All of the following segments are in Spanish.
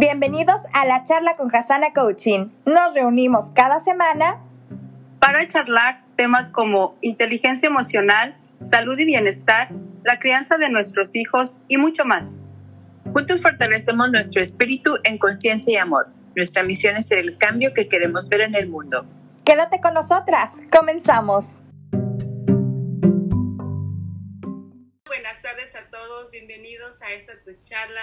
Bienvenidos a la charla con Hasana Coaching. Nos reunimos cada semana para charlar temas como inteligencia emocional, salud y bienestar, la crianza de nuestros hijos y mucho más. Juntos fortalecemos nuestro espíritu en conciencia y amor. Nuestra misión es ser el cambio que queremos ver en el mundo. Quédate con nosotras. Comenzamos. Buenas tardes a todos. Bienvenidos a esta charla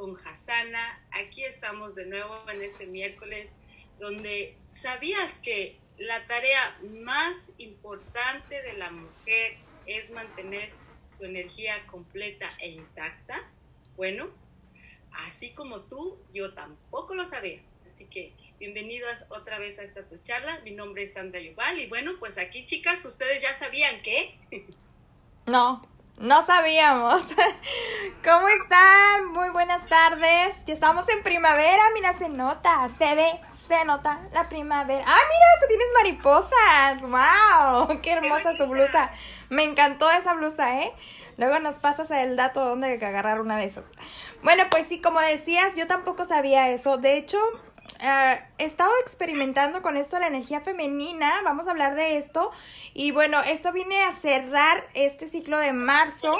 con Hasana. Aquí estamos de nuevo en este miércoles donde sabías que la tarea más importante de la mujer es mantener su energía completa e intacta. Bueno, así como tú, yo tampoco lo sabía. Así que bienvenidos otra vez a esta tu charla. Mi nombre es Sandra Yuval y bueno, pues aquí chicas, ustedes ya sabían que... No, no sabíamos. ¿Cómo están? Muy buenas tardes. Ya estamos en primavera, mira, se nota, se ve, se nota la primavera. ¡Ah, mira, hasta tienes mariposas! ¡Wow! ¡Qué hermosa tu blusa! Me encantó esa blusa, ¿eh? Luego nos pasas el dato donde agarrar una de esas. Bueno, pues sí, como decías, yo tampoco sabía eso. De hecho, eh, he estado experimentando con esto la energía femenina, vamos a hablar de esto. Y bueno, esto viene a cerrar este ciclo de marzo,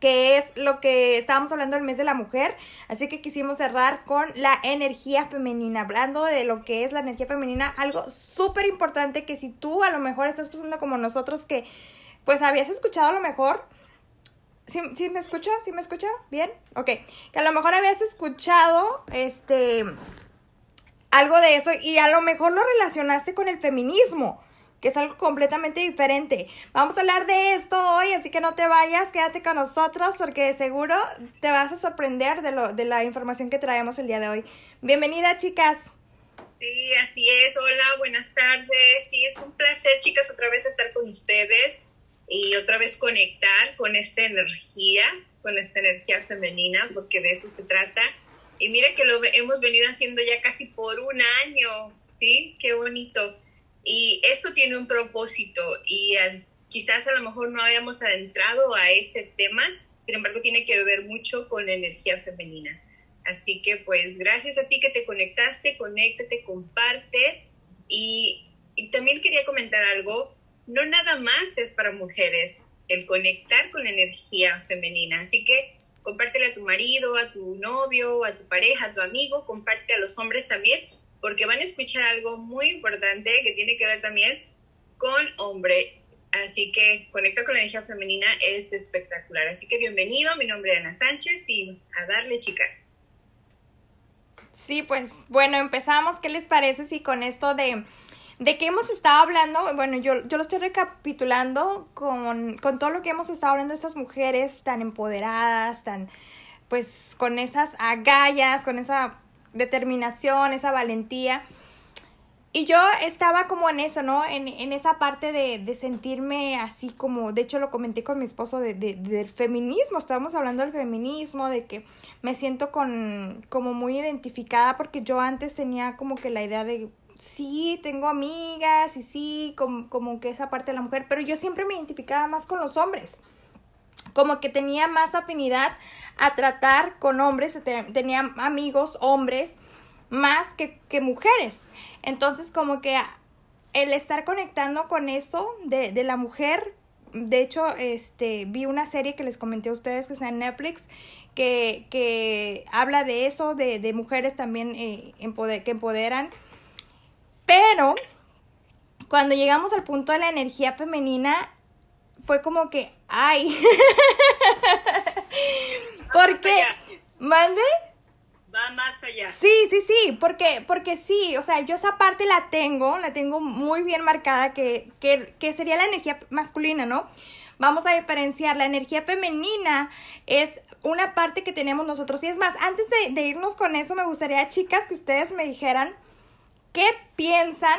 que es lo que estábamos hablando del mes de la mujer. Así que quisimos cerrar con la energía femenina, hablando de lo que es la energía femenina, algo súper importante que si tú a lo mejor estás pasando como nosotros, que pues habías escuchado a lo mejor. ¿Sí, ¿Sí, me escucho? ¿Sí me escucho? ¿Bien? Ok. Que a lo mejor habías escuchado, este, algo de eso y a lo mejor lo relacionaste con el feminismo, que es algo completamente diferente. Vamos a hablar de esto hoy, así que no te vayas, quédate con nosotros porque seguro te vas a sorprender de, lo, de la información que traemos el día de hoy. Bienvenida, chicas. Sí, así es. Hola, buenas tardes. Sí, es un placer, chicas, otra vez estar con ustedes y otra vez conectar con esta energía, con esta energía femenina, porque de eso se trata y mira que lo hemos venido haciendo ya casi por un año, ¿sí? Qué bonito. Y esto tiene un propósito y quizás a lo mejor no habíamos adentrado a ese tema, sin embargo tiene que ver mucho con la energía femenina. Así que pues gracias a ti que te conectaste, conéctate, comparte. Y, y también quería comentar algo, no nada más es para mujeres el conectar con la energía femenina. Así que compártele a tu marido, a tu novio, a tu pareja, a tu amigo, comparte a los hombres también, porque van a escuchar algo muy importante que tiene que ver también con hombre. Así que conecta con la energía femenina es espectacular. Así que bienvenido, mi nombre es Ana Sánchez y a darle chicas. Sí, pues bueno, empezamos. ¿Qué les parece si con esto de de qué hemos estado hablando, bueno, yo, yo lo estoy recapitulando con, con todo lo que hemos estado hablando de estas mujeres tan empoderadas, tan, pues, con esas agallas, con esa determinación, esa valentía. Y yo estaba como en eso, ¿no? En, en esa parte de, de, sentirme así como, de hecho lo comenté con mi esposo de, de, del feminismo, estábamos hablando del feminismo, de que me siento con, como muy identificada porque yo antes tenía como que la idea de, sí, tengo amigas y sí, como, como que esa parte de la mujer, pero yo siempre me identificaba más con los hombres como que tenía más afinidad a tratar con hombres, tenía amigos hombres más que, que, mujeres. Entonces como que el estar conectando con esto de, de, la mujer, de hecho, este, vi una serie que les comenté a ustedes que está en Netflix, que, que habla de eso, de, de mujeres también eh, que empoderan pero cuando llegamos al punto de la energía femenina, fue como que, ay. porque, ¿mande? Va más allá. Sí, sí, sí, porque, porque sí, o sea, yo esa parte la tengo, la tengo muy bien marcada, que, que, que sería la energía masculina, ¿no? Vamos a diferenciar, la energía femenina es una parte que tenemos nosotros. Y es más, antes de, de irnos con eso, me gustaría, chicas, que ustedes me dijeran ¿qué piensan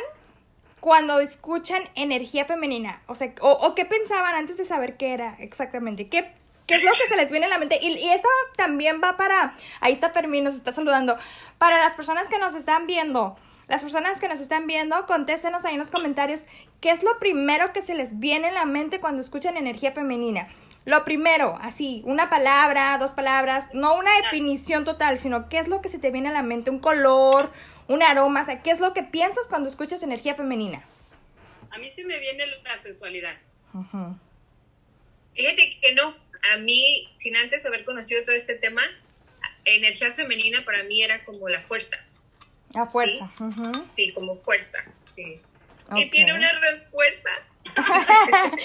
cuando escuchan energía femenina? O sea, o, qué pensaban antes de saber qué era exactamente. ¿Qué, qué es lo que se les viene a la mente? Y, y, eso también va para, ahí está Fermín, nos está saludando, para las personas que nos están viendo. Las personas que nos están viendo, contéstenos ahí en los comentarios qué es lo primero que se les viene a la mente cuando escuchan energía femenina. Lo primero, así, una palabra, dos palabras, no una definición total, sino qué es lo que se te viene a la mente, un color, un aroma, o sea, qué es lo que piensas cuando escuchas energía femenina. A mí sí me viene la sensualidad. Ujú. Fíjate que no, a mí, sin antes haber conocido todo este tema, energía femenina para mí era como la fuerza, A fuerza. ujú. sí, como fuerza, sí. Y tiene una respuesta.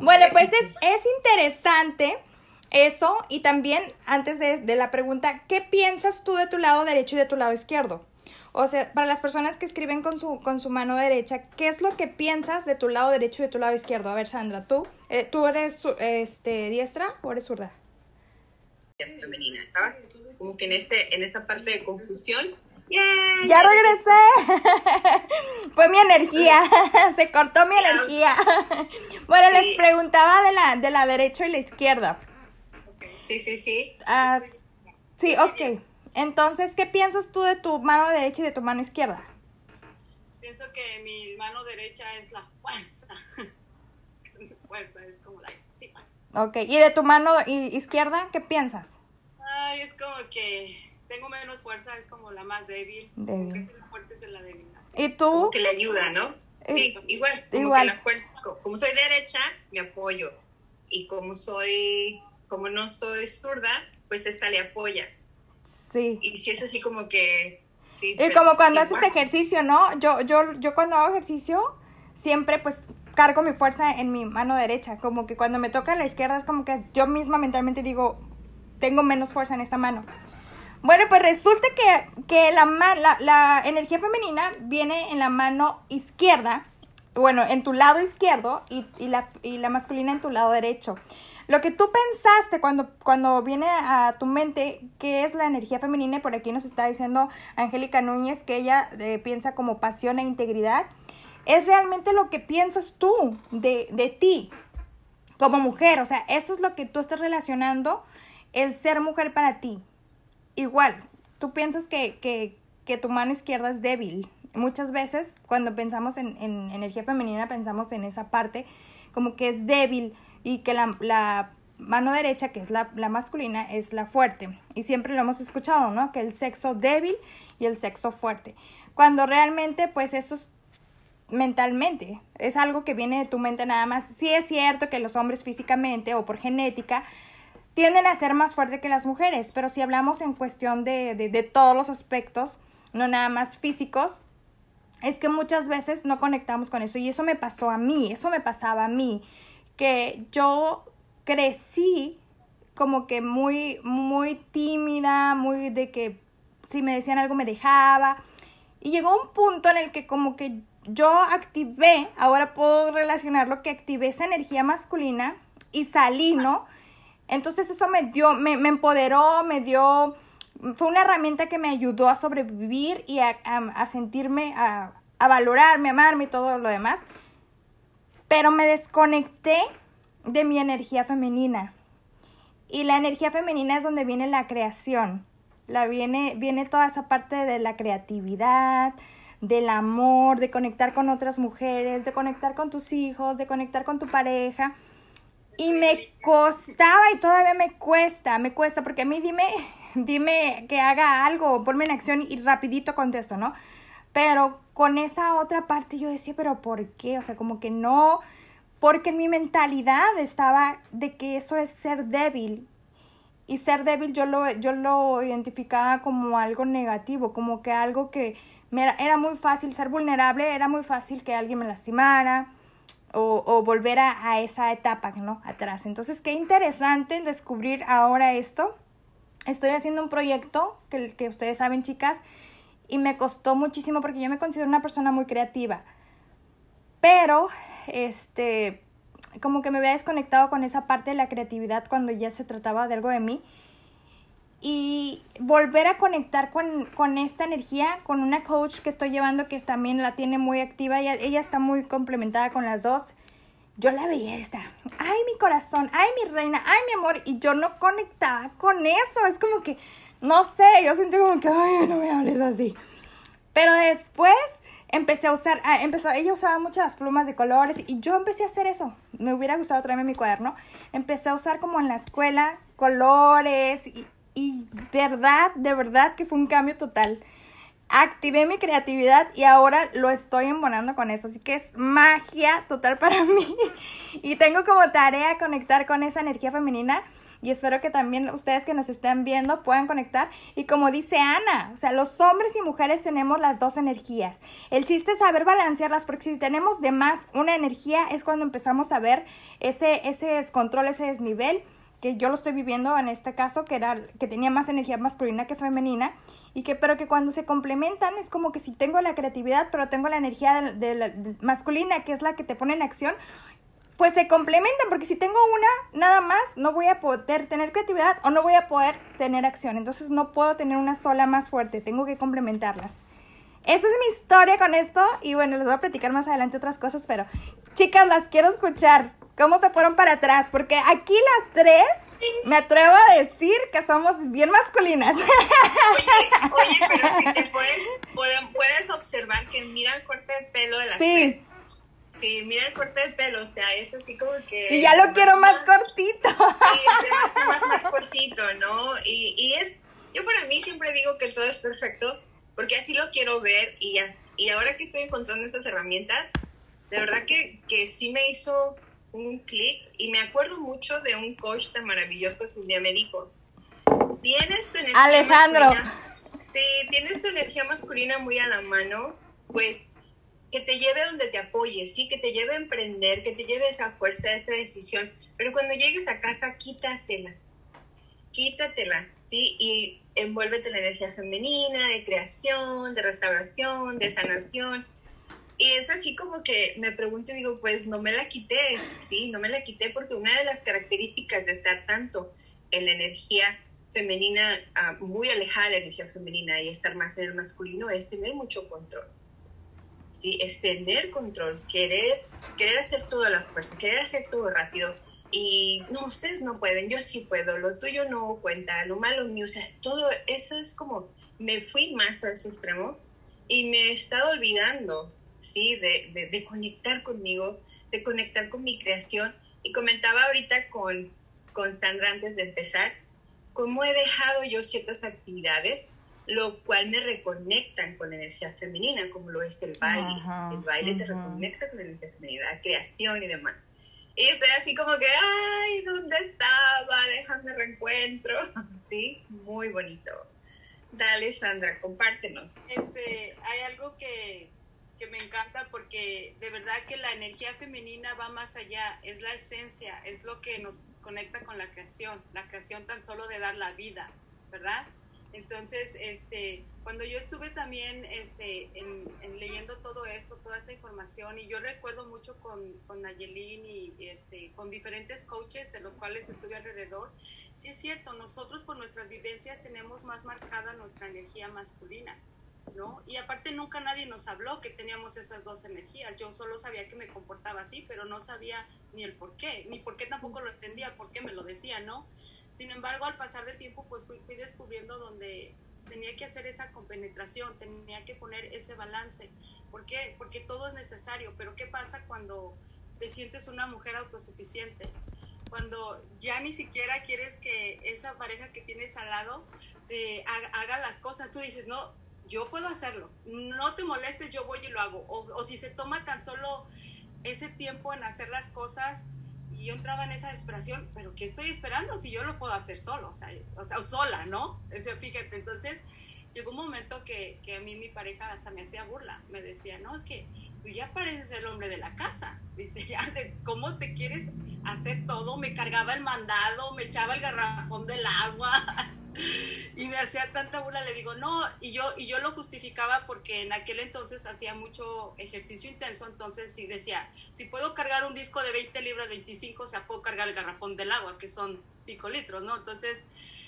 Bueno, pues es, es interesante eso y también antes de, de la pregunta, ¿qué piensas tú de tu lado derecho y de tu lado izquierdo? O sea, para las personas que escriben con su, con su mano derecha, ¿qué es lo que piensas de tu lado derecho y de tu lado izquierdo? A ver, Sandra, ¿tú? Eh, ¿Tú eres este, diestra o eres zurda? femenina. Estaba como que en, ese, en esa parte de confusión. ¡Yay! ¡Ya regresé! Fue mi energía, se cortó mi energía. Bueno, les preguntaba de la, de la derecha y la izquierda. Sí, sí, sí. Ah, sí, ok. Entonces, ¿qué piensas tú de tu mano derecha y de tu mano izquierda? Pienso que mi mano derecha es la fuerza. fuerza, es como la... sí. Ok, ¿y de tu mano izquierda qué piensas? Ay, es como que tengo menos fuerza, es como la más débil. Débil. Como que es la fuerte, es la débil. así. ¿Y Como tú? que le ayuda, ¿no? Sí, igual. Como igual. que la fuerza, co- como soy derecha, me apoyo. Y como soy, como no soy zurda, pues esta le apoya. Sí. Y si es así como que... Sí, Y como cuando igual. haces ejercicio, ¿no? Yo, yo, yo cuando hago ejercicio, siempre pues cargo mi fuerza en mi mano derecha. Como que cuando me toca la izquierda es como que yo misma mentalmente digo, tengo menos fuerza en esta mano. Bueno, pues resulta que, que la, la, la energía femenina viene en la mano izquierda, bueno, en tu lado izquierdo y, y la, y la masculina en tu lado derecho. Lo que tú pensaste cuando, cuando viene a tu mente que es la energía femenina, y por aquí nos está diciendo Angélica Núñez que ella eh, piensa como pasión e integridad, es realmente lo que piensas tú de, de ti como mujer. O sea, eso es lo que tú estás relacionando el ser mujer para ti. Igual, tú piensas que, que, que tu mano izquierda es débil. Muchas veces cuando pensamos en, en energía femenina pensamos en esa parte como que es débil y que la, mano derecha, que es la, la masculina, es la fuerte. Y siempre lo hemos escuchado, ¿no? Que el sexo débil y el sexo fuerte. Cuando realmente pues eso es mentalmente. Es algo que viene de tu mente nada más. Sí es cierto que los hombres físicamente o por genética tienden a ser más fuertes que las mujeres, pero si hablamos en cuestión de, de, de todos los aspectos, no nada más físicos, es que muchas veces no conectamos con eso. Y eso me pasó a mí, eso me pasaba a mí, que yo crecí como que muy, muy tímida, muy de que si me decían algo me dejaba. Y llegó un punto en el que como que yo activé, ahora puedo relacionarlo, que activé esa energía masculina y salí, ¿no? Entonces esto me dio, me, me empoderó, me dio, fue una herramienta que me ayudó a sobrevivir y a, a, a sentirme, a, a valorarme, amarme y todo lo demás. Pero me desconecté de mi energía femenina. Y la energía femenina es donde viene la creación. La viene, viene toda esa parte de la creatividad, del amor, de conectar con otras mujeres, de conectar con tus hijos, de conectar con tu pareja. Y me costaba y todavía me cuesta, me cuesta, porque a mí dime, dime que haga algo, ponme en acción y rapidito contesto, ¿no? Pero con esa otra parte yo decía, pero ¿por qué? O sea, como que no, porque en mi mentalidad estaba de que eso es ser débil. Y ser débil yo lo, yo lo identificaba como algo negativo, como que algo que me era, era muy fácil ser vulnerable, era muy fácil que alguien me lastimara o, o volver a, a, esa etapa, ¿no? Atrás. Entonces, qué interesante descubrir ahora esto. Estoy haciendo un proyecto que, que ustedes saben, chicas, y me costó muchísimo porque yo me considero una persona muy creativa. Pero, este, como que me había desconectado con esa parte de la creatividad cuando ya se trataba de algo de mí. Y volver a conectar con, con esta energía, con una coach que estoy llevando que también la tiene muy activa, ella, ella está muy complementada con las dos. Yo la veía esta, ay mi corazón, ay mi reina, ay mi amor, y yo no conectaba con eso, es como que, no sé, yo sentí como que, ay, no me hables así. Pero después empecé a usar, ah, empezó, ella usaba muchas plumas de colores y yo empecé a hacer eso. Me hubiera gustado traerme mi cuaderno. Empecé a usar como en la escuela colores y, y verdad, de verdad que fue un cambio total. Activé mi creatividad y ahora lo estoy embonando con eso. Así que es magia total para mí. Y tengo como tarea conectar con esa energía femenina y espero que también ustedes que nos estén viendo puedan conectar. Y como dice Ana, o sea, los hombres y mujeres tenemos las dos energías. El chiste es saber balancearlas, porque si tenemos de más una energía es cuando empezamos a ver ese, ese descontrol, ese desnivel que yo lo estoy viviendo en este caso, que era que tenía más energía masculina que femenina, y que pero que cuando se complementan es como que si tengo la creatividad, pero tengo la energía de, masculina, que es la que te pone en acción, pues se complementan, porque si tengo una nada más, no voy a poder tener creatividad o no voy a poder tener acción. Entonces no puedo tener una sola más fuerte, tengo que complementarlas. Esa es mi historia con esto y bueno, les voy a platicar más adelante otras cosas, pero chicas, las quiero escuchar. ¿Cómo se fueron para atrás? Porque aquí las tres me atrevo a decir que somos bien masculinas. Oye, oye, pero si te puedes, puedes observar que mira el corte de pelo de las sí. tres Sí, mira el corte de pelo, o sea, es así como que... Y ya lo quiero más cortito. Sí, más, más cortito, ¿no? Y, y es, yo para mí siempre digo que todo es perfecto, porque así lo quiero ver y, y ahora que estoy encontrando esas herramientas, de verdad que, que sí me hizo un clic y me acuerdo mucho de un coach tan maravilloso que un día me dijo, tienes tu energía Alejandro. sí, tienes tu energía masculina muy a la mano, pues que te lleve donde te apoyes, ¿sí? que te lleve a emprender, que te lleve esa fuerza, esa decisión. Pero cuando llegues a casa, quítatela, quítatela, ¿sí? Y envuélvete en la energía femenina, de creación, de restauración, de sanación. Y es así como que me pregunto y digo, pues no me la quité, ¿sí? No me la quité porque una de las características de estar tanto en la energía femenina, ah, muy alejada de la energía femenina y estar más en el masculino es tener mucho control. ¿Sí? Es tener control, querer, querer hacer todo a la fuerza, querer hacer todo rápido. Y no, ustedes no pueden, yo sí puedo, lo tuyo no cuenta, lo malo mío, o sea, todo eso es como, me fui más a ese extremo y me he estado olvidando, ¿sí? De, de, conectar conmigo, de conectar con mi creación. Y comentaba ahorita con, con Sandra antes de empezar, cómo he dejado yo ciertas actividades lo cual me reconectan con la energía femenina, como lo es el baile. el baile te reconecta con la energía femenina, la creación y demás. Y estoy así como que, ay, ¿dónde estaba? Déjame reencuentro. Sí, muy bonito. Dale, Sandra, compártenos. Este, hay algo que, que me encanta porque de verdad que la energía femenina va más allá, es la esencia, es lo que nos conecta con la creación, la creación tan solo de dar la vida, ¿verdad? Entonces, este, cuando yo estuve también este, en, leyendo todo esto, toda esta información, y yo recuerdo mucho con, con Nayelín y este, con diferentes coaches de los cuales estuve alrededor, sí es cierto, nosotros por nuestras vivencias tenemos más marcada nuestra energía masculina. ¿No? Y aparte nunca nadie nos habló que teníamos esas dos energías. Yo solo sabía que me comportaba así, pero no sabía ni el por qué, ni por qué tampoco lo entendía, por qué me lo decía, ¿no? Sin embargo, al pasar del tiempo, pues fui, descubriendo donde tenía que hacer esa compenetración, tenía que poner ese balance. ¿Por qué? Porque todo es necesario, pero ¿qué pasa cuando te sientes una mujer autosuficiente? Cuando ya ni siquiera quieres que esa pareja que tienes al lado te haga, las cosas, tú dices, no, yo puedo hacerlo, no te molestes, yo voy y lo hago. O si se toma tan solo ese tiempo en hacer las cosas, y yo entraba en esa desesperación, pero ¿qué estoy esperando si yo lo puedo hacer solo? O sea, o sea sola, ¿no? O fíjate, entonces llegó un momento que, que, a mí mi pareja hasta me hacía burla. Me decía, no, es que tú ya pareces el hombre de la casa. Dice, ya, de cómo te quieres hacer todo. Me cargaba el mandado, me echaba el garrafón del agua. y me hacía tanta burla, le digo, no, y yo, y yo lo justificaba porque en aquel entonces hacía mucho ejercicio intenso, entonces sí decía, si puedo cargar un disco de 20 libras, 25, o sea, puedo cargar el garrafón del agua, que son 5 litros, ¿no? Entonces,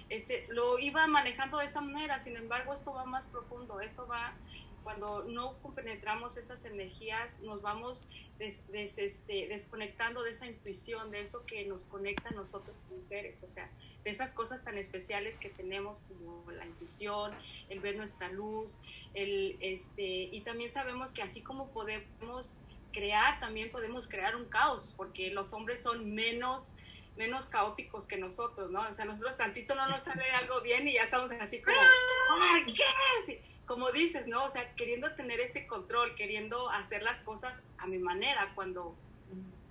este, lo iba manejando de esa manera, sin embargo, esto va más profundo, esto va cuando no compenetramos esas energías, nos vamos des, des, este, desconectando de esa intuición, de eso que nos conecta a nosotros mujeres, o sea, de esas cosas tan especiales que tenemos como la intuición, el ver nuestra luz, el, este, y también sabemos que así como podemos crear, también podemos crear un caos, porque los hombres son menos menos caóticos que nosotros, ¿no? O sea, nosotros tantito no nos sale algo bien y ya estamos así como, ¿por qué? como dices, ¿no? O sea, queriendo tener ese control, queriendo hacer las cosas a mi manera, cuando,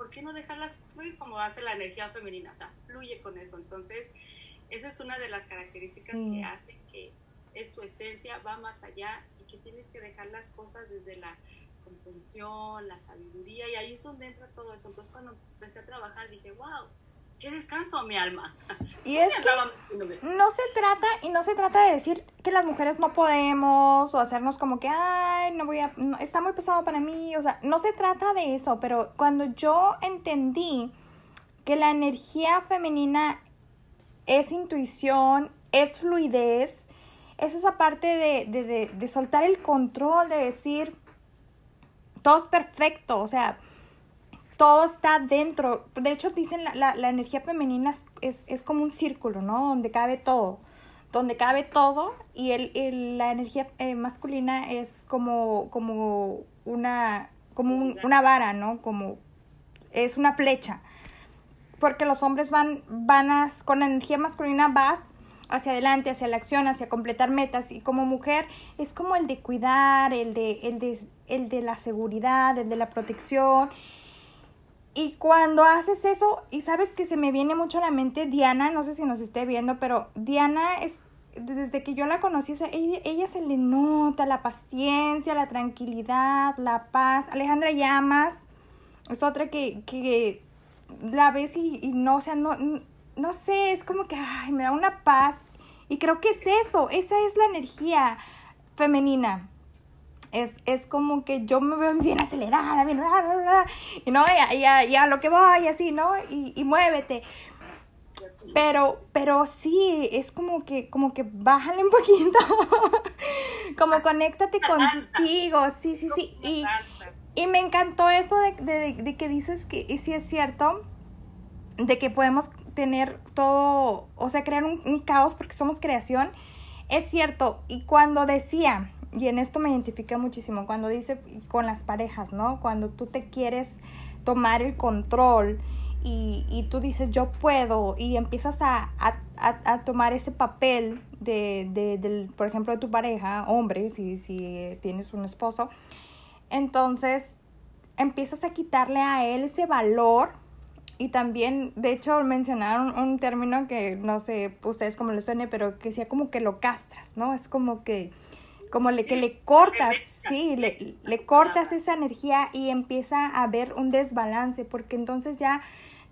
¿por qué no dejarlas fluir como hace la energía femenina? O sea, fluye con eso. Entonces, esa es una de las características que hace que es tu esencia, va más allá y que tienes que dejar las cosas desde la comprensión, la sabiduría, y ahí es donde entra todo eso. Entonces, cuando empecé a trabajar, dije, wow, qué descanso mi alma. Y es que no se trata, y no se trata de decir que las mujeres no podemos, o hacernos como que, ay, no voy a, está muy pesado para mí, o sea, no se trata de eso, pero cuando yo entendí que la energía femenina es intuición, es fluidez, es esa parte de, de, de soltar el control, de decir, todo es perfecto, o sea, todo está dentro. De hecho, dicen la, la, energía femenina es, es, como un círculo, ¿no? Donde cabe todo. Donde cabe todo y el, la energía eh, masculina es como, como una como una vara, ¿no? Como es una flecha. Porque los hombres van, van a, con la energía masculina vas hacia adelante, hacia la acción, hacia completar metas. Y como mujer es como el de cuidar, el de, el de, el de la seguridad, el de la protección. Y cuando haces eso, y sabes que se me viene mucho a la mente Diana, no sé si nos esté viendo, pero Diana es, desde que yo la conocí, ella, ella, se le nota la paciencia, la tranquilidad, la paz. Alejandra Llamas es otra que, que la ves y, y no, o sea, no, no sé, es como que, ay, me da una paz. Y creo que es eso, esa es la energía femenina es, es como que yo me veo bien acelerada, bien, y no, ya, ya, lo que voy, así, ¿no? Y, y muévete. Pero, pero sí, es como que, como que bájale un poquito. como conéctate contigo, sí, sí, sí. Y, y me encantó eso de, de, de que dices que, y sí es cierto, de que podemos tener todo, o sea, crear un, un caos porque somos creación. Es cierto, y cuando decía, y en esto me identifica muchísimo cuando dice con las parejas, ¿no? Cuando tú te quieres tomar el control y, y tú dices yo puedo y empiezas a, a, a, tomar ese papel de, de, del, por ejemplo, de tu pareja, hombre, si, si tienes un esposo, entonces empiezas a quitarle a él ese valor y también, de hecho, mencionaron un término que no sé ustedes cómo le suene, pero que sea como que lo castras, ¿no? Es como que como le, que le cortas, sí, le, le cortas esa energía y empieza a haber un desbalance, porque entonces ya,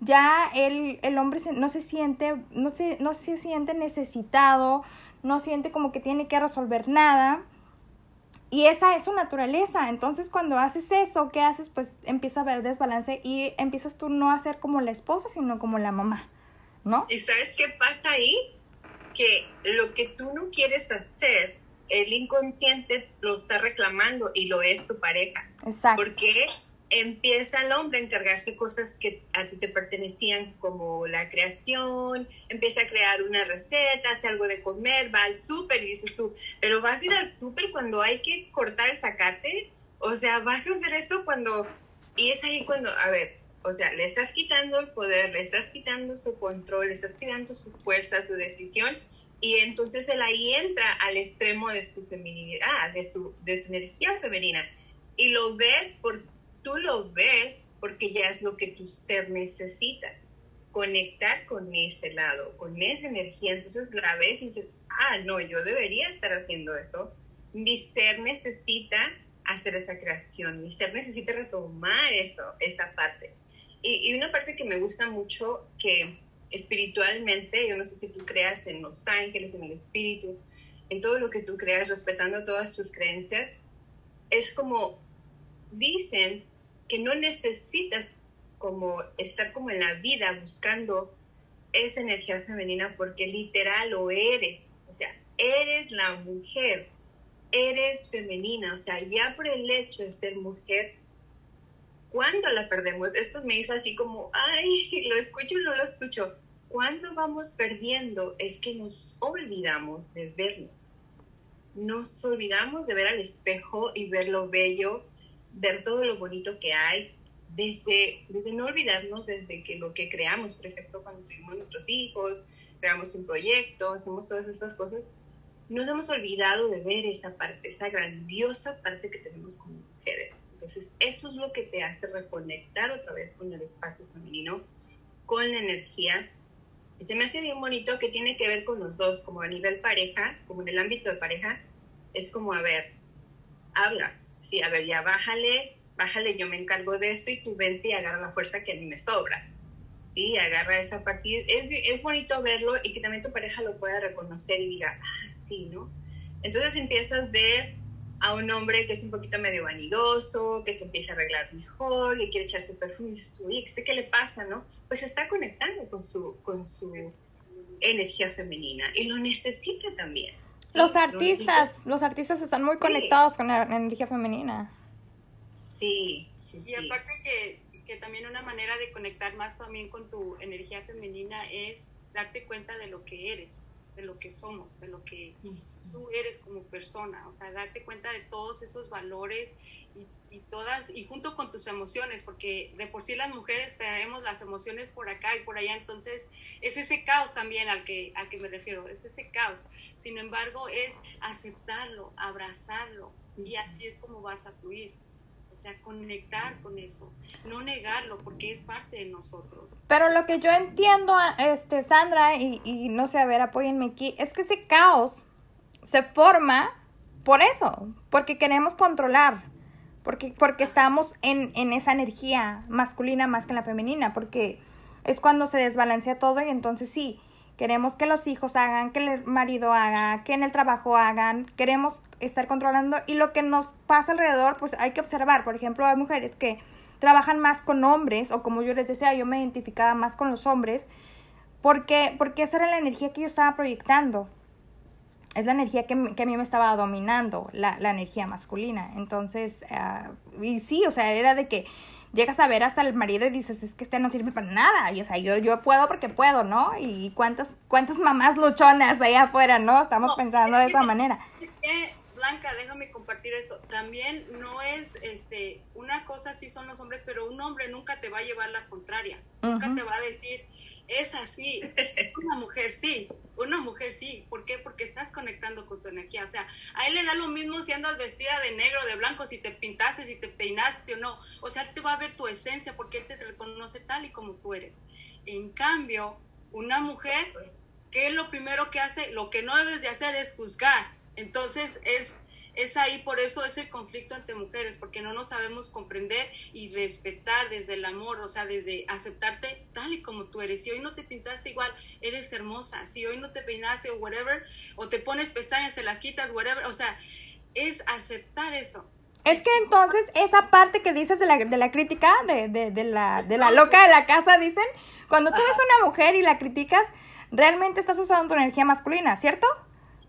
ya el, el hombre no se siente, no se, no se siente necesitado, no siente como que tiene que resolver nada. Y esa es su naturaleza. Entonces, cuando haces eso, ¿qué haces? Pues empieza a haber desbalance y empiezas tú no a ser como la esposa, sino como la mamá, ¿no? ¿Y sabes qué pasa ahí? Que lo que tú no quieres hacer, el inconsciente lo está reclamando y lo es tu pareja. Exacto. Porque empieza el hombre a encargarse de cosas que a ti te pertenecían como la creación, empieza a crear una receta, hace algo de comer, va al súper y dices tú, pero vas a ir al súper cuando hay que cortar el zacate, o sea, vas a hacer esto cuando, y es ahí cuando, a ver, o sea, le estás quitando el poder, le estás quitando su control, le estás quitando su fuerza, su decisión, y entonces él ahí entra al extremo de su feminidad, de su, de su energía femenina. Y lo ves, por, tú lo ves porque ya es lo que tu ser necesita. Conectar con ese lado, con esa energía. Entonces la ves y dices, ah, no, yo debería estar haciendo eso. Mi ser necesita hacer esa creación, mi ser necesita retomar eso, esa parte. Y, y una parte que me gusta mucho, que espiritualmente, yo no sé si tú creas en los ángeles, en el espíritu, en todo lo que tú creas, respetando todas tus creencias, es como dicen que no necesitas como estar como en la vida buscando esa energía femenina porque literal lo eres, o sea, eres la mujer, eres femenina, o sea, ya por el hecho de ser mujer, ¿cuándo la perdemos? Esto me hizo así como, ay, lo escucho no lo escucho. ¿Cuándo vamos perdiendo? Es que nos olvidamos de vernos. Nos olvidamos de ver al espejo y ver lo bello, ver todo lo bonito que hay, desde, desde no olvidarnos desde que lo que creamos, por ejemplo, cuando tuvimos nuestros hijos, creamos un proyecto, hacemos todas estas cosas, nos hemos olvidado de ver esa parte, esa grandiosa parte que tenemos como mujeres. Entonces, eso es lo que te hace reconectar otra vez con el espacio femenino, con la energía. Y se me hace bien bonito que tiene que ver con los dos, como a nivel pareja, como en el ámbito de pareja, es como, a ver, habla, sí, a ver, ya bájale, bájale, yo me encargo de esto y tú vente y agarra la fuerza que a mí me sobra. Sí, agarra esa partida. Es, es bonito verlo y que también tu pareja lo pueda reconocer y diga, ah, sí, ¿no? Entonces empiezas a ver a un hombre que es un poquito medio vanidoso, que se empieza a arreglar mejor, que quiere echarse perfume y dices tú, ¿este qué le pasa, no? Pues está conectando con su, con su energía femenina y lo necesita también. Los artistas, los artistas están muy conectados con la energía femenina. Sí, sí, Y aparte que, que también una manera de conectar más también con tu energía femenina es darte cuenta de lo que eres, de lo que somos, de lo que tú eres como persona, o sea, darte cuenta de todos esos valores y, y, todas, y junto con tus emociones, porque de por sí las mujeres tenemos las emociones por acá y por allá, entonces es ese caos también al que, al que me refiero, es ese caos. Sin embargo, es aceptarlo, abrazarlo, y así es como vas a fluir. O sea, conectar con eso, no negarlo porque es parte de nosotros. Pero lo que yo entiendo, este, Sandra, y, y no sé, a ver, apóyenme aquí, es que ese caos se forma por eso, porque queremos controlar, porque, porque estamos en, en esa energía masculina más que en la femenina, porque es cuando se desbalancea todo y entonces sí, queremos que los hijos hagan, que el marido haga, que en el trabajo hagan, queremos estar controlando y lo que nos pasa alrededor, pues hay que observar. Por ejemplo, hay mujeres que trabajan más con hombres o como yo les decía, yo me identificaba más con los hombres porque, porque esa era la energía que yo estaba proyectando. Es la energía que, que a mí me estaba dominando, la, la energía masculina. Entonces, uh, y sí, o sea, era de que llegas a ver hasta el marido y dices, es que este no sirve para nada. Y o sea, yo, yo puedo porque puedo, ¿no? Y cuántas, cuántas mamás luchonas allá afuera, ¿no? Estamos no, pensando de esa que, manera. Blanca, déjame compartir esto. También no es este una cosa así son los hombres, pero un hombre nunca te va a llevar la contraria. Uh -huh. Nunca te va a decir, es así. Una mujer sí, una mujer sí. ¿Por qué? Porque estás conectando con su energía. O sea, a él le da lo mismo si andas vestida de negro, de blanco, si te pintaste, si te peinaste o no. O sea, te va a ver tu esencia porque él te reconoce tal y como tú eres. En cambio, una mujer, ¿qué es lo primero que hace? Lo que no debes de hacer es juzgar. Entonces, es es ahí, por eso es el conflicto entre mujeres, porque no nos sabemos comprender y respetar desde el amor, o sea, desde aceptarte tal y como tú eres. Si hoy no te pintaste igual, eres hermosa. Si hoy no te peinaste o whatever, o te pones pestañas, te las quitas, whatever, o sea, es aceptar eso. Es que entonces esa parte que dices de la, de la crítica, de, de, de, la, de la loca de la casa, dicen, cuando tú ves una mujer y la criticas, realmente estás usando tu energía masculina, ¿cierto?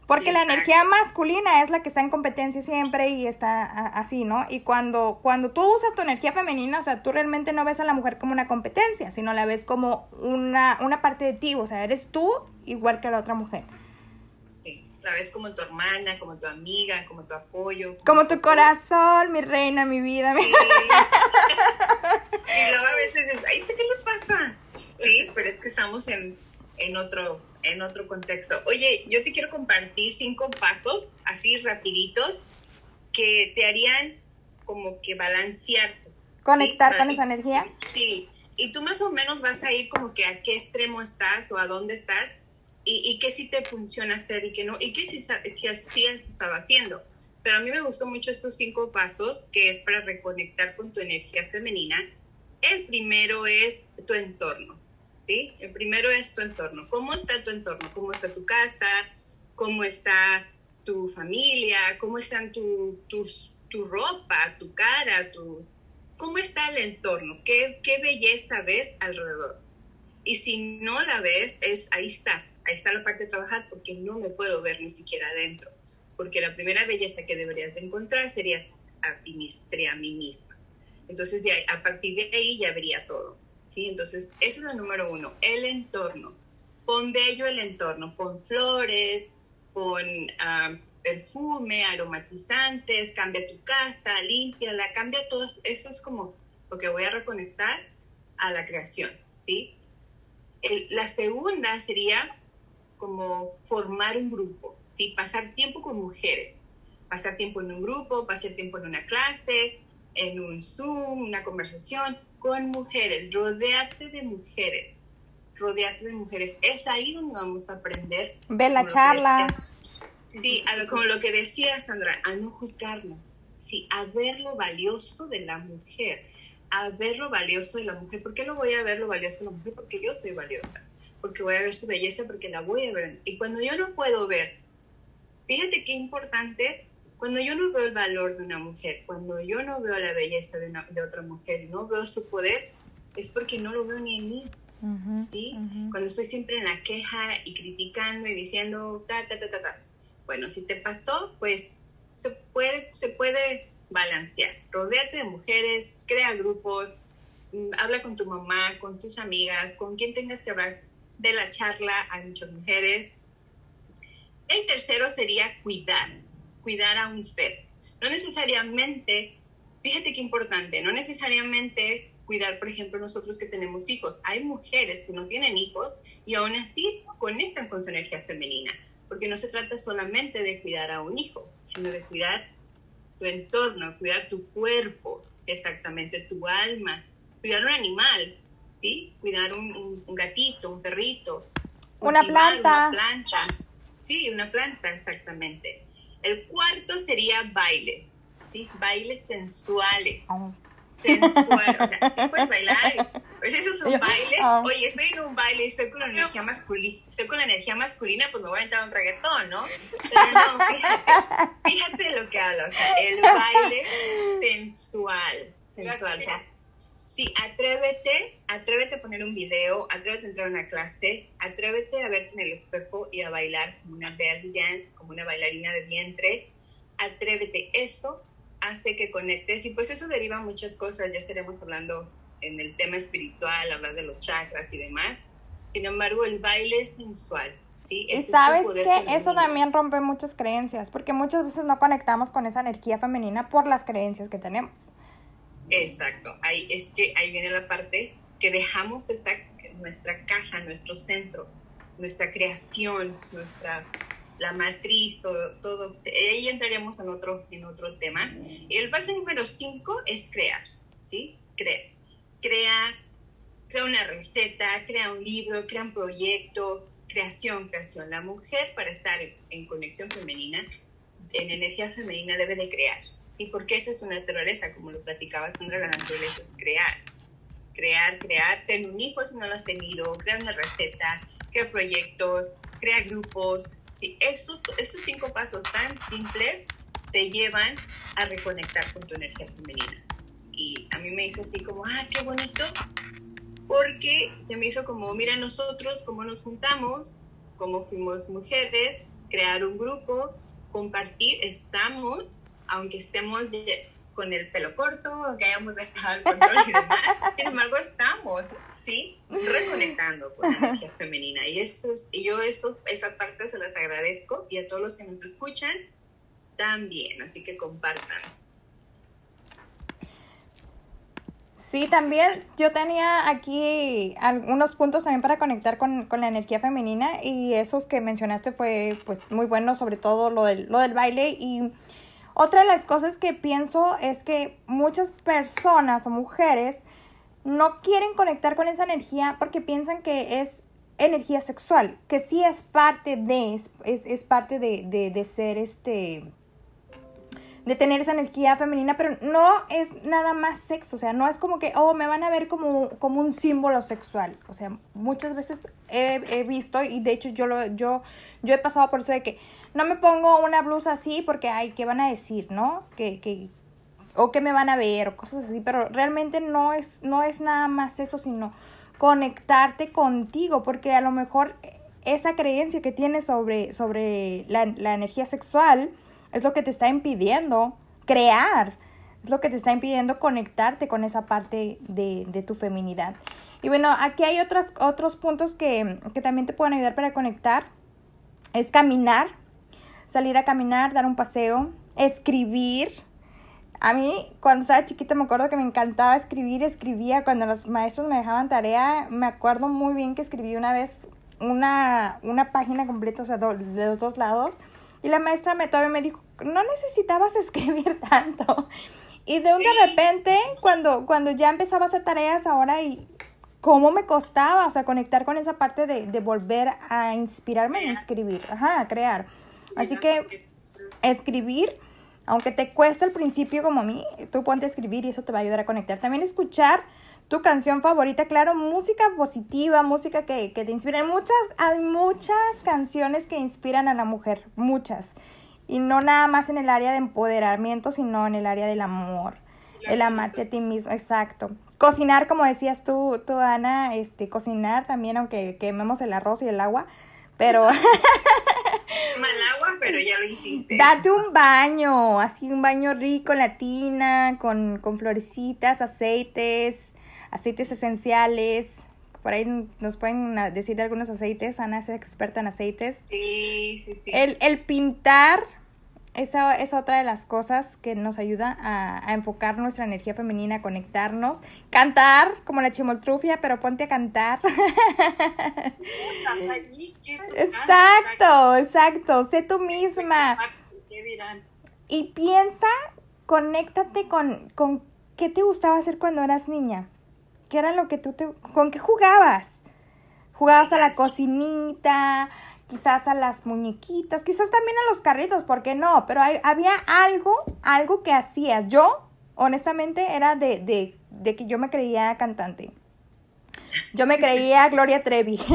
Porque sí, la energía masculina es la que está en competencia siempre y está así, ¿no? Y cuando, cuando tú usas tu energía femenina, o sea, tú realmente no ves a la mujer como una competencia, sino la ves como una, una parte de ti, o sea, eres tú igual que la otra mujer. Sí, la ves como tu hermana, como tu amiga, como tu apoyo. Como, como tu corazón, mi reina, mi vida. Mi... Sí. y luego a veces dices, ay, ¿qué le pasa? Sí, pero es que estamos en, en otro en otro contexto. Oye, yo te quiero compartir cinco pasos, así rapiditos, que te harían como que balancear. ¿Conectar ¿sí? con esa energía? Sí, y tú más o menos vas a ir como que a qué extremo estás o a dónde estás y, y qué sí te funciona hacer y qué no, y qué sí, que sí has estado haciendo. Pero a mí me gustó mucho estos cinco pasos que es para reconectar con tu energía femenina. El primero es tu entorno. ¿Sí? El primero es tu entorno. ¿Cómo está tu entorno? ¿Cómo está tu casa? ¿Cómo está tu familia? ¿Cómo están tu, tus, tu ropa, tu cara? Tu... ¿Cómo está el entorno? ¿Qué, ¿Qué belleza ves alrededor? Y si no la ves, es ahí está. Ahí está la parte de trabajar porque no me puedo ver ni siquiera adentro. porque la primera belleza que deberías de encontrar sería a ti sería a mí misma. Entonces, a partir de ahí ya vería todo, Entonces, eso es lo número uno, el entorno. Pon bello el entorno, pon flores, pon ah, perfume, aromatizantes, cambia tu casa, límpiala, cambia todo. Eso es como lo que voy a reconectar a la creación, ¿sí? la segunda sería como formar un grupo, ¿sí? Pasar tiempo con mujeres, pasar tiempo en un grupo, pasar tiempo en una clase, en un Zoom, una conversación con mujeres, rodeate de mujeres, rodeate de mujeres. Es ahí donde vamos a aprender. Ve la charla. sí, como lo que decía Sandra, a no juzgarnos, sí, a ver lo valioso de la mujer, a ver lo valioso de la mujer. ¿Por qué lo voy a ver lo valioso de la mujer? Porque yo soy valiosa, porque voy a ver su belleza, porque la voy a ver. Y cuando yo no puedo ver, fíjate qué importante cuando yo no veo el valor de una mujer, cuando yo no veo la belleza de, de otra mujer no veo su poder, es porque no lo veo ni en mí. ¿Sí? Cuando estoy siempre en la queja y criticando y diciendo ta, ta, ta, ta, ta. Bueno, si te pasó, pues se puede, se puede balancear. Rodéate de mujeres, crea grupos, mm, habla con tu mamá, con tus amigas, con quien tengas que hablar de la charla. Hay muchas mujeres. El tercero sería cuidar cuidar a un ser. No necesariamente, fíjate qué importante, no necesariamente cuidar, por ejemplo, nosotros que tenemos hijos. Hay mujeres que no tienen hijos y aún así conectan con su energía femenina, porque no se trata solamente de cuidar a un hijo, sino de cuidar tu entorno, cuidar tu cuerpo, exactamente tu alma, cuidar un animal, ¿sí? Cuidar un, gatito, un perrito. Una planta. Una planta. Sí, una planta, exactamente. El cuarto sería bailes, ¿sí? Bailes sensuales. Oh. Sensual, o sea, sí puedes bailar. Pues eso es un baile. Oh. Oye, estoy en un baile, estoy con la energía masculina. Estoy con la energía masculina, pues me voy a entrar a un reggaetón, ¿no? Pero no, fíjate, fíjate lo que hablo. O sea, el baile sensual. Sensual. O sea, Sí, atrévete, atrévete a poner un video, atrévete a entrar a una clase, atrévete a verte en el espejo y a bailar como una belly dance, como una bailarina de vientre. Atrévete, eso hace que conectes y pues eso deriva muchas cosas, ya estaremos hablando en el tema espiritual, hablar de los chakras y demás. Sin embargo, el baile es sensual. ¿sí? y sabes que eso también rompe muchas creencias, porque muchas veces no conectamos con esa energía femenina por las creencias que tenemos. Exacto, ahí es que ahí viene la parte que dejamos esa, nuestra caja, nuestro centro, nuestra creación, nuestra la matriz, todo, todo. Ahí entraríamos en otro, en otro tema. Y el paso número 5 es crear, ¿sí? Crear. Crea, crea una receta, crea un libro, crea un proyecto, creación, creación. La mujer para estar en conexión femenina, en energía femenina, debe de crear. ¿Sí? Porque eso es una naturaleza, como lo platicaba Sandra, la naturaleza es crear. Crear, crear, tener un hijo si no lo has tenido, crear una receta, crear proyectos, crear grupos. ¿sí? Eso, estos cinco pasos tan simples te llevan a reconectar con tu energía femenina. Y a mí me hizo así como, ah, qué bonito, porque se me hizo como, mira nosotros, cómo nos juntamos, cómo fuimos mujeres, crear un grupo, compartir, estamos aunque estemos con el pelo corto, aunque hayamos dejado el control y demás, sin embargo estamos, ¿sí? Reconectando con la energía femenina. Y, eso y yo eso, esa parte se las agradezco y a todos los que nos escuchan también, así que compartan. Sí, también yo tenía aquí algunos puntos también para conectar con, con, la energía femenina y esos que mencionaste fue pues muy bueno, sobre todo lo del, lo del baile y otra de las cosas que pienso es que muchas personas o mujeres no quieren conectar con esa energía porque piensan que es energía sexual, que sí es parte de, es, es, parte de, de, de, ser este, de tener esa energía femenina, pero no es nada más sexo, o sea, no es como que, oh, me van a ver como, como un símbolo sexual, o sea, muchas veces he, he visto y de hecho yo, lo, yo, yo he pasado por eso de que, no me pongo una blusa así porque, ay, ¿qué van a decir, no? Que, que, o que me van a ver, o cosas así, pero realmente no es, no es nada más eso, sino conectarte contigo, porque a lo mejor esa creencia que tienes sobre, sobre la, la energía sexual es lo que te está impidiendo crear, es lo que te está impidiendo conectarte con esa parte de, de tu feminidad. Y bueno, aquí hay otros, otros puntos que, que también te pueden ayudar para conectar. Es caminar, salir a caminar, dar un paseo, escribir. A mí, cuando estaba chiquita, me acuerdo que me encantaba escribir, escribía. Cuando los maestros me dejaban tarea, me acuerdo muy bien que escribí una vez una, una página completa, o sea, de los dos lados. Y la maestra me todavía me dijo, no necesitabas escribir tanto. Y de un de repente, cuando, cuando ya empezaba a hacer tareas ahora y cómo me costaba, o sea, conectar con esa parte de, de volver a inspirarme en escribir, ajá, a crear. Así que escribir, aunque te cueste al principio como a mí, tú ponte a escribir y eso te va a ayudar a conectar. También escuchar tu canción favorita, claro, música positiva, música que, que te inspire. Muchas, hay muchas canciones que inspiran a la mujer, muchas. Y no nada más en el área de empoderamiento, sino en el área del amor. El amarte a ti mismo, exacto. Cocinar, como decías tú, tú, Ana, este, cocinar también, aunque quememos el arroz y el agua, pero... Mal agua, pero ya lo hiciste. Date un baño, así un baño rico, latina, con, con florecitas, aceites, aceites esenciales. Por ahí nos pueden decir algunos aceites. Ana es experta en aceites. Sí, sí, sí. El, el pintar, esa es otra de las cosas que nos ayuda a, a, enfocar nuestra energía femenina, a conectarnos. Cantar, como la chimoltrufia, pero ponte a cantar. exacto, exacto. Sé tú misma. ¿Qué dirán? Y piensa, conéctate con, con qué te gustaba hacer cuando eras niña. ¿Qué era lo que tú te... ¿Con qué jugabas? Jugabas a la cocinita, quizás a las muñequitas, quizás también a los carritos, ¿por qué no? Pero hay, había algo, algo que hacías. Yo, honestamente, era de, de, de que yo me creía cantante. Yo me creía Gloria Trevi.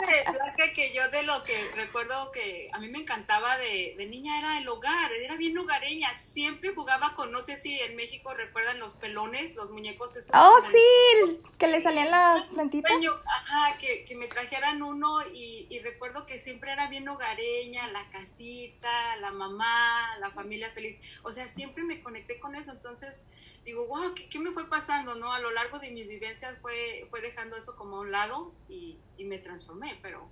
que yo de lo que recuerdo que a mí me encantaba de, de, niña era el hogar, era bien hogareña, siempre jugaba con, no sé si en México recuerdan los pelones, los muñecos esos. Oh, sí, que le salían las plantitas. Ajá, que, que me trajeran uno y, y, recuerdo que siempre era bien hogareña, la casita, la mamá, la familia feliz, o sea, siempre me conecté con eso, entonces digo, wow, ¿qué, ¿qué, me fue pasando? no A lo largo de mis vivencias fue, fue dejando eso como a un lado y, y me transformé, pero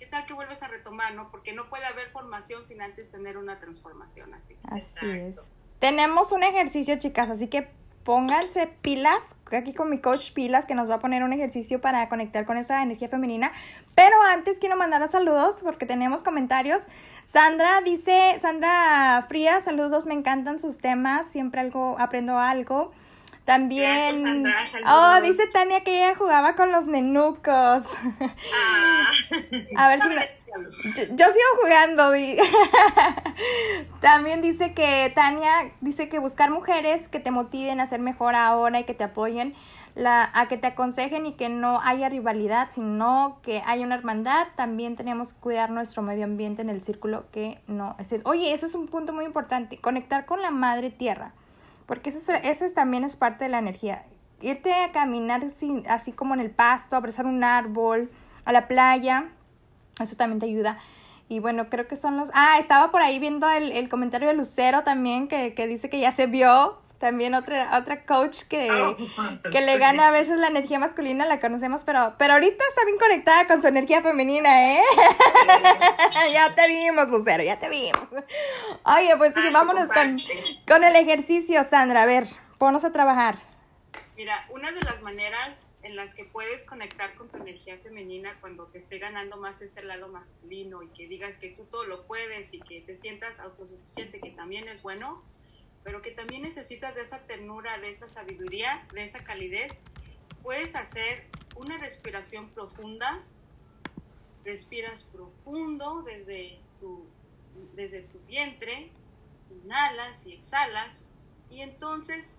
¿qué tal que vuelves a retomar, no? Porque no puede haber formación sin antes tener una transformación así. Así es. Tenemos un ejercicio, chicas, así que pónganse pilas, aquí con mi coach pilas, que nos va a poner un ejercicio para conectar con esa energía femenina. Pero antes quiero mandar saludos porque tenemos comentarios. Sandra dice, Sandra Fría, saludos, me encantan sus temas, siempre algo, aprendo algo. También. oh, dice Tania que ella jugaba con los nenucos. Ah. A ver si me, yo, yo, sigo jugando. También dice que Tania dice que buscar mujeres que te motiven a ser mejor ahora y que te apoyen, la, a que te aconsejen y que no haya rivalidad, sino que haya una hermandad. También tenemos que cuidar nuestro medio ambiente en el círculo que no es. Oye, ese es un punto muy importante, conectar con la madre tierra porque ese, ese también es parte de la energía. Irte a caminar así, así como en el pasto, abrazar un árbol, a la playa, eso también te ayuda. Y bueno, creo que son los... Ah, estaba por ahí viendo el, el comentario de Lucero también, que, que dice que ya se vio también otra, otra coach que, oh, que le gana a veces la energía masculina, la conocemos, pero, pero ahorita está bien conectada con su energía femenina, ¿eh? ya te vimos, Lucero, ya te vimos. Oye, pues sí, vámonos con, con el ejercicio, Sandra. A ver, ponnos a trabajar. Mira, una de las maneras en las que puedes conectar con tu energía femenina cuando te esté ganando más ese lado masculino y que digas que tú todo lo puedes y que te sientas autosuficiente, que también es bueno, pero que también necesitas de esa ternura, de esa sabiduría, de esa calidez, puedes hacer una respiración profunda. Respiras profundo desde tu, desde tu vientre, inhalas y exhalas, y entonces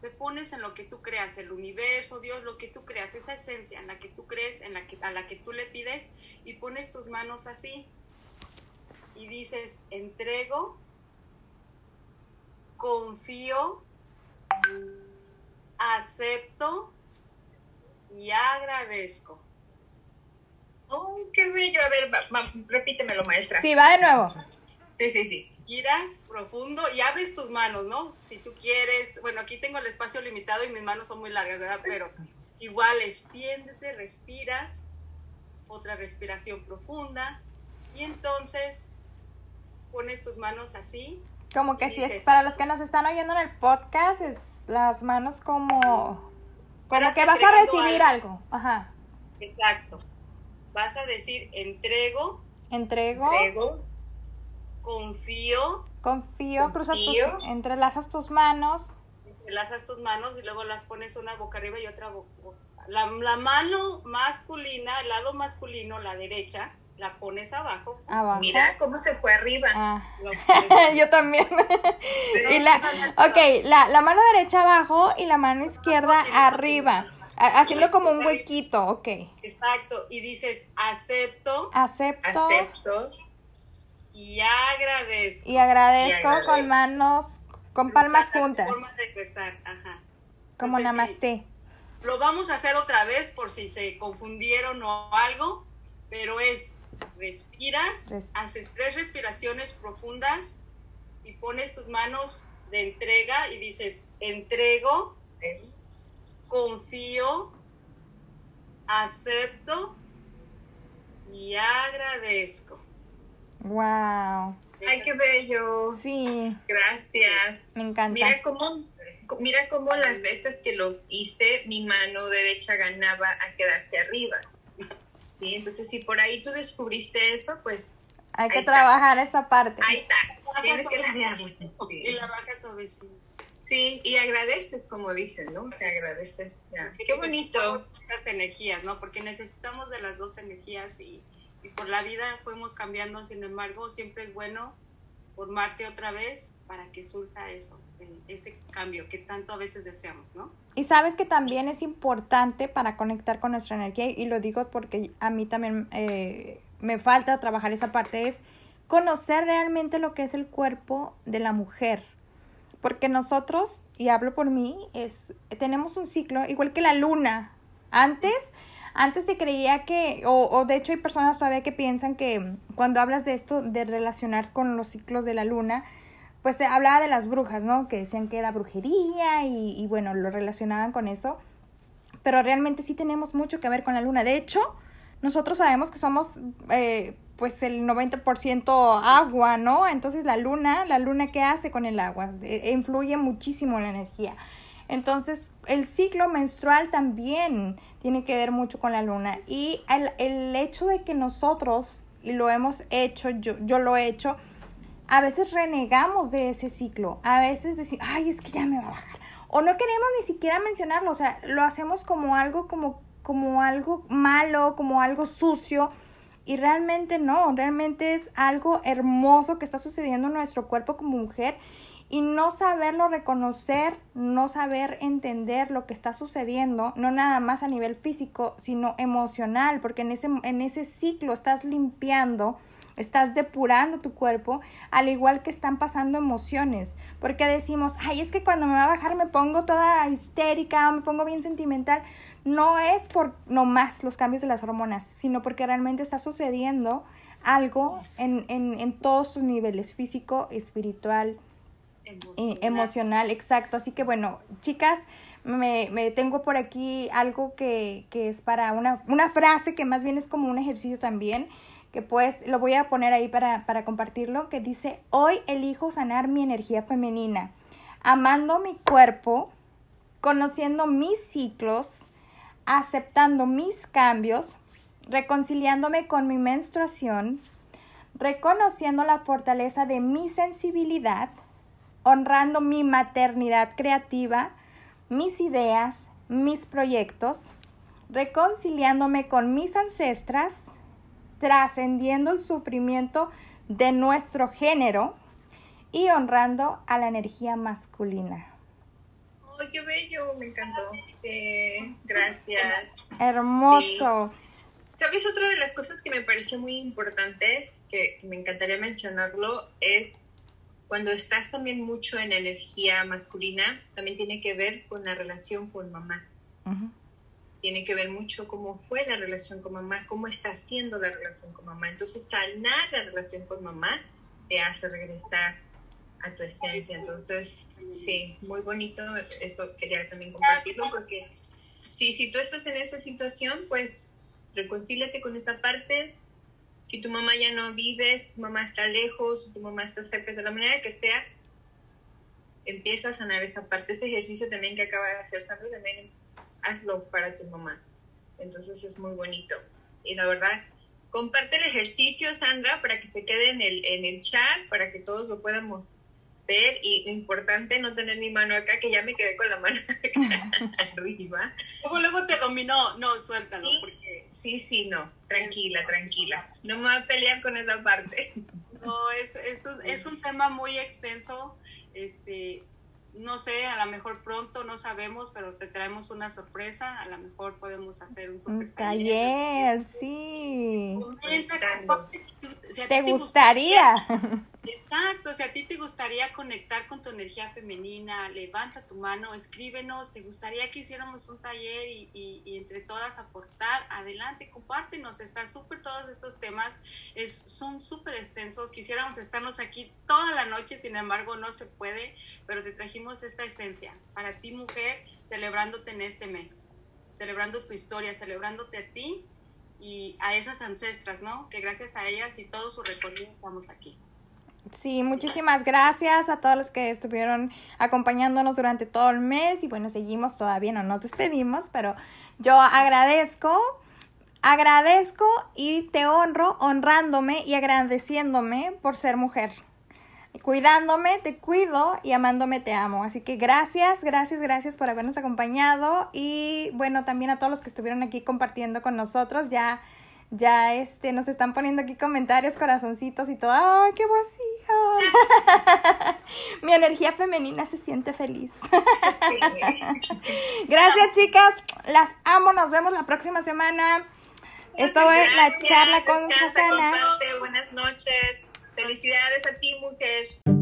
te pones en lo que tú creas, el universo, Dios, lo que tú creas, esa esencia en la que tú crees, en la que, a la que tú le pides, y pones tus manos así, y dices, entrego confío, acepto y agradezco. Oh, qué bello. A ver, va, va, repítemelo, maestra. Sí, va de nuevo. Sí, sí, sí. Respiras profundo y abres tus manos, ¿no? Si tú quieres, bueno, aquí tengo el espacio limitado y mis manos son muy largas, ¿verdad? Pero igual extiéndete, respiras, otra respiración profunda y entonces pones tus manos así. Como que si es para los que nos están oyendo en el podcast, es las manos como como Estás que vas a recibir algo. Ajá. Exacto. Vas a decir entrego, Entrego, confío, confío, cruzas tus, Confío. entrelazas tus manos. enlazas tus manos y luego las pones una boca arriba y otra boca. La, la mano masculina, el lado masculino, la derecha, la pones abajo. Abajo. mira cómo se fue arriba. Ah. Yo también. y la, ok, la, la mano derecha abajo y la mano izquierda arriba. Ha- Haciendo como un huequito, ok. Exacto. Y dices acepto Acepto Acepto. y agradezco. y agradezco Y agradezco. con manos, con palmas juntas. Ajá. como Entonces, namaste. sí, Lo vamos a hacer otra vez por si se confundieron o algo, pero es respiras, Res- haces tres respiraciones profundas y pones tus manos de entrega y dices, entrego, confío, acepto y agradezco. Wow. Ay, qué bello. Sí, Gracias. me encanta. Mira cómo, mira cómo las veces que lo hice, mi mano derecha ganaba a quedarse arriba. ¿Sí? Entonces, si por ahí tú descubriste eso, pues Hay que está. trabajar esa parte. ahí está. Tienes que suave- ladearlo. Y Sí. la suavecito. Sí, y agradeces, como dicen, ¿no? O sea, agradecer. Ya. Qué bonito. Esas energías, ¿no? Porque necesitamos de las dos energías y, y por la vida fuimos cambiando, sin embargo, siempre es bueno formarte otra vez para que surja eso, ese cambio que tanto a veces deseamos, ¿no? Y sabes que también es importante para conectar con nuestra energía, y lo digo porque a mí también eh, me falta trabajar esa parte, es conocer realmente lo que es el cuerpo de la mujer. Porque nosotros, y hablo por mí, es, tenemos un ciclo igual que la luna. Antes, antes se creía que, o, o de hecho hay personas todavía que piensan que cuando hablas de esto, de relacionar con los ciclos de la luna, pues hablaba de las brujas, ¿no? Que decían que era brujería y, bueno, lo relacionaban con eso. Pero realmente sí tenemos mucho que ver con la luna. De hecho, nosotros sabemos que somos eh, pues el 90% agua, ¿no? Entonces la luna, la luna ¿qué hace con el agua? Eh, influye muchísimo en la energía. Entonces el ciclo menstrual también tiene que ver mucho con la luna. Y el, el hecho de que nosotros, y lo hemos hecho, yo, yo lo he hecho, a veces renegamos de ese ciclo. A veces decimos, ay, es que ya me va a bajar. O no queremos ni siquiera mencionarlo. O sea, lo hacemos como algo, como, como algo malo, como algo sucio. Y realmente no, realmente es algo hermoso que está sucediendo en nuestro cuerpo como mujer. Y no saberlo reconocer, no saber entender lo que está sucediendo, no nada más a nivel físico, sino emocional, porque en ese, en ese ciclo estás limpiando estás depurando tu cuerpo, al igual que están pasando emociones, porque decimos, ay, es que cuando me va a bajar me pongo toda histérica, me pongo bien sentimental, no es por nomás los cambios de las hormonas, sino porque realmente está sucediendo algo en, en, en todos sus niveles, físico, espiritual, Emocional. emocional, exacto. Así que bueno, chicas, me, me tengo por aquí algo que, que es para una, una frase que más bien es como un ejercicio también, que pues lo voy a poner ahí para, para compartirlo, que dice, hoy elijo sanar mi energía femenina, amando mi cuerpo, conociendo mis ciclos, aceptando mis cambios, reconciliándome con mi menstruación, reconociendo la fortaleza de mi sensibilidad, honrando mi maternidad creativa, mis ideas, mis proyectos, reconciliándome con mis ancestras, trascendiendo el sufrimiento de nuestro género y honrando a la energía masculina. ¡Ay, qué bello! Me encantó. Sí, gracias. Hermoso. ¿Sabes? Otra de las cosas que me pareció muy importante, que, que me encantaría mencionarlo, es cuando estás también mucho en energía masculina, también tiene que ver con la relación con mamá. Ujú. Tiene que ver mucho cómo fue la relación con mamá, cómo está siendo la relación con mamá. Entonces, sanar la relación con mamá te hace regresar a tu esencia. Entonces, sí, muy bonito. Eso quería también compartirlo porque sí, si tú estás en esa situación, pues reconcíliate con esa parte. Si tu mamá ya no vive, si tu mamá está lejos, si tu mamá está cerca, de la manera que sea, empieza a sanar esa parte. Ese ejercicio también que acaba de hacer Sandra, también hazlo para tu mamá. Entonces es muy bonito. Y la verdad, comparte el ejercicio, Sandra, para que se quede en el, en el chat, para que todos lo podamos ver. Y importante no tener mi mano acá, que ya me quedé con la mano arriba. Luego, luego te dominó. No, suéltalo. Sí, porque... sí, sí, no. Tranquila, tranquila. No me voy a pelear con esa parte. No, es, es, un, es un tema muy extenso. Este, no sé, a lo mejor pronto, no sabemos, pero te traemos una sorpresa. A lo mejor podemos hacer un super Un taller, sí. Comenta, Comentando. comparte si a ti ¿Te te gustaría? Exacto, si a ti te gustaría conectar con tu energía femenina, levanta tu mano, escríbenos, te gustaría que hiciéramos un taller y, entre todas aportar, adelante, compártenos, está súper todos estos temas, son súper extensos, quisiéramos estarnos aquí toda la noche, sin embargo no se puede, pero te trajimos esta esencia para ti mujer, celebrándote en este mes, celebrando tu historia, celebrándote a ti y a esas ancestras, ¿no? Que gracias a ellas y todo su recorrido estamos aquí. Sí, muchísimas gracias a todos los que estuvieron acompañándonos durante todo el mes y bueno, seguimos todavía, no nos despedimos, pero yo agradezco, agradezco y te honro honrándome y agradeciéndome por ser mujer. Cuidándome, te cuido y amándome te amo. Así que gracias, gracias, gracias por habernos acompañado y bueno, también a todos los que estuvieron aquí compartiendo con nosotros. Ya ya este nos están poniendo aquí comentarios, corazoncitos y todo. ¡Ay, qué emoción! Mi energía femenina se siente feliz. Gracias, chicas. Las amo. Nos vemos la próxima semana. Esto fue la charla con Susana. Buenas noches. Felicidades a ti, mujer.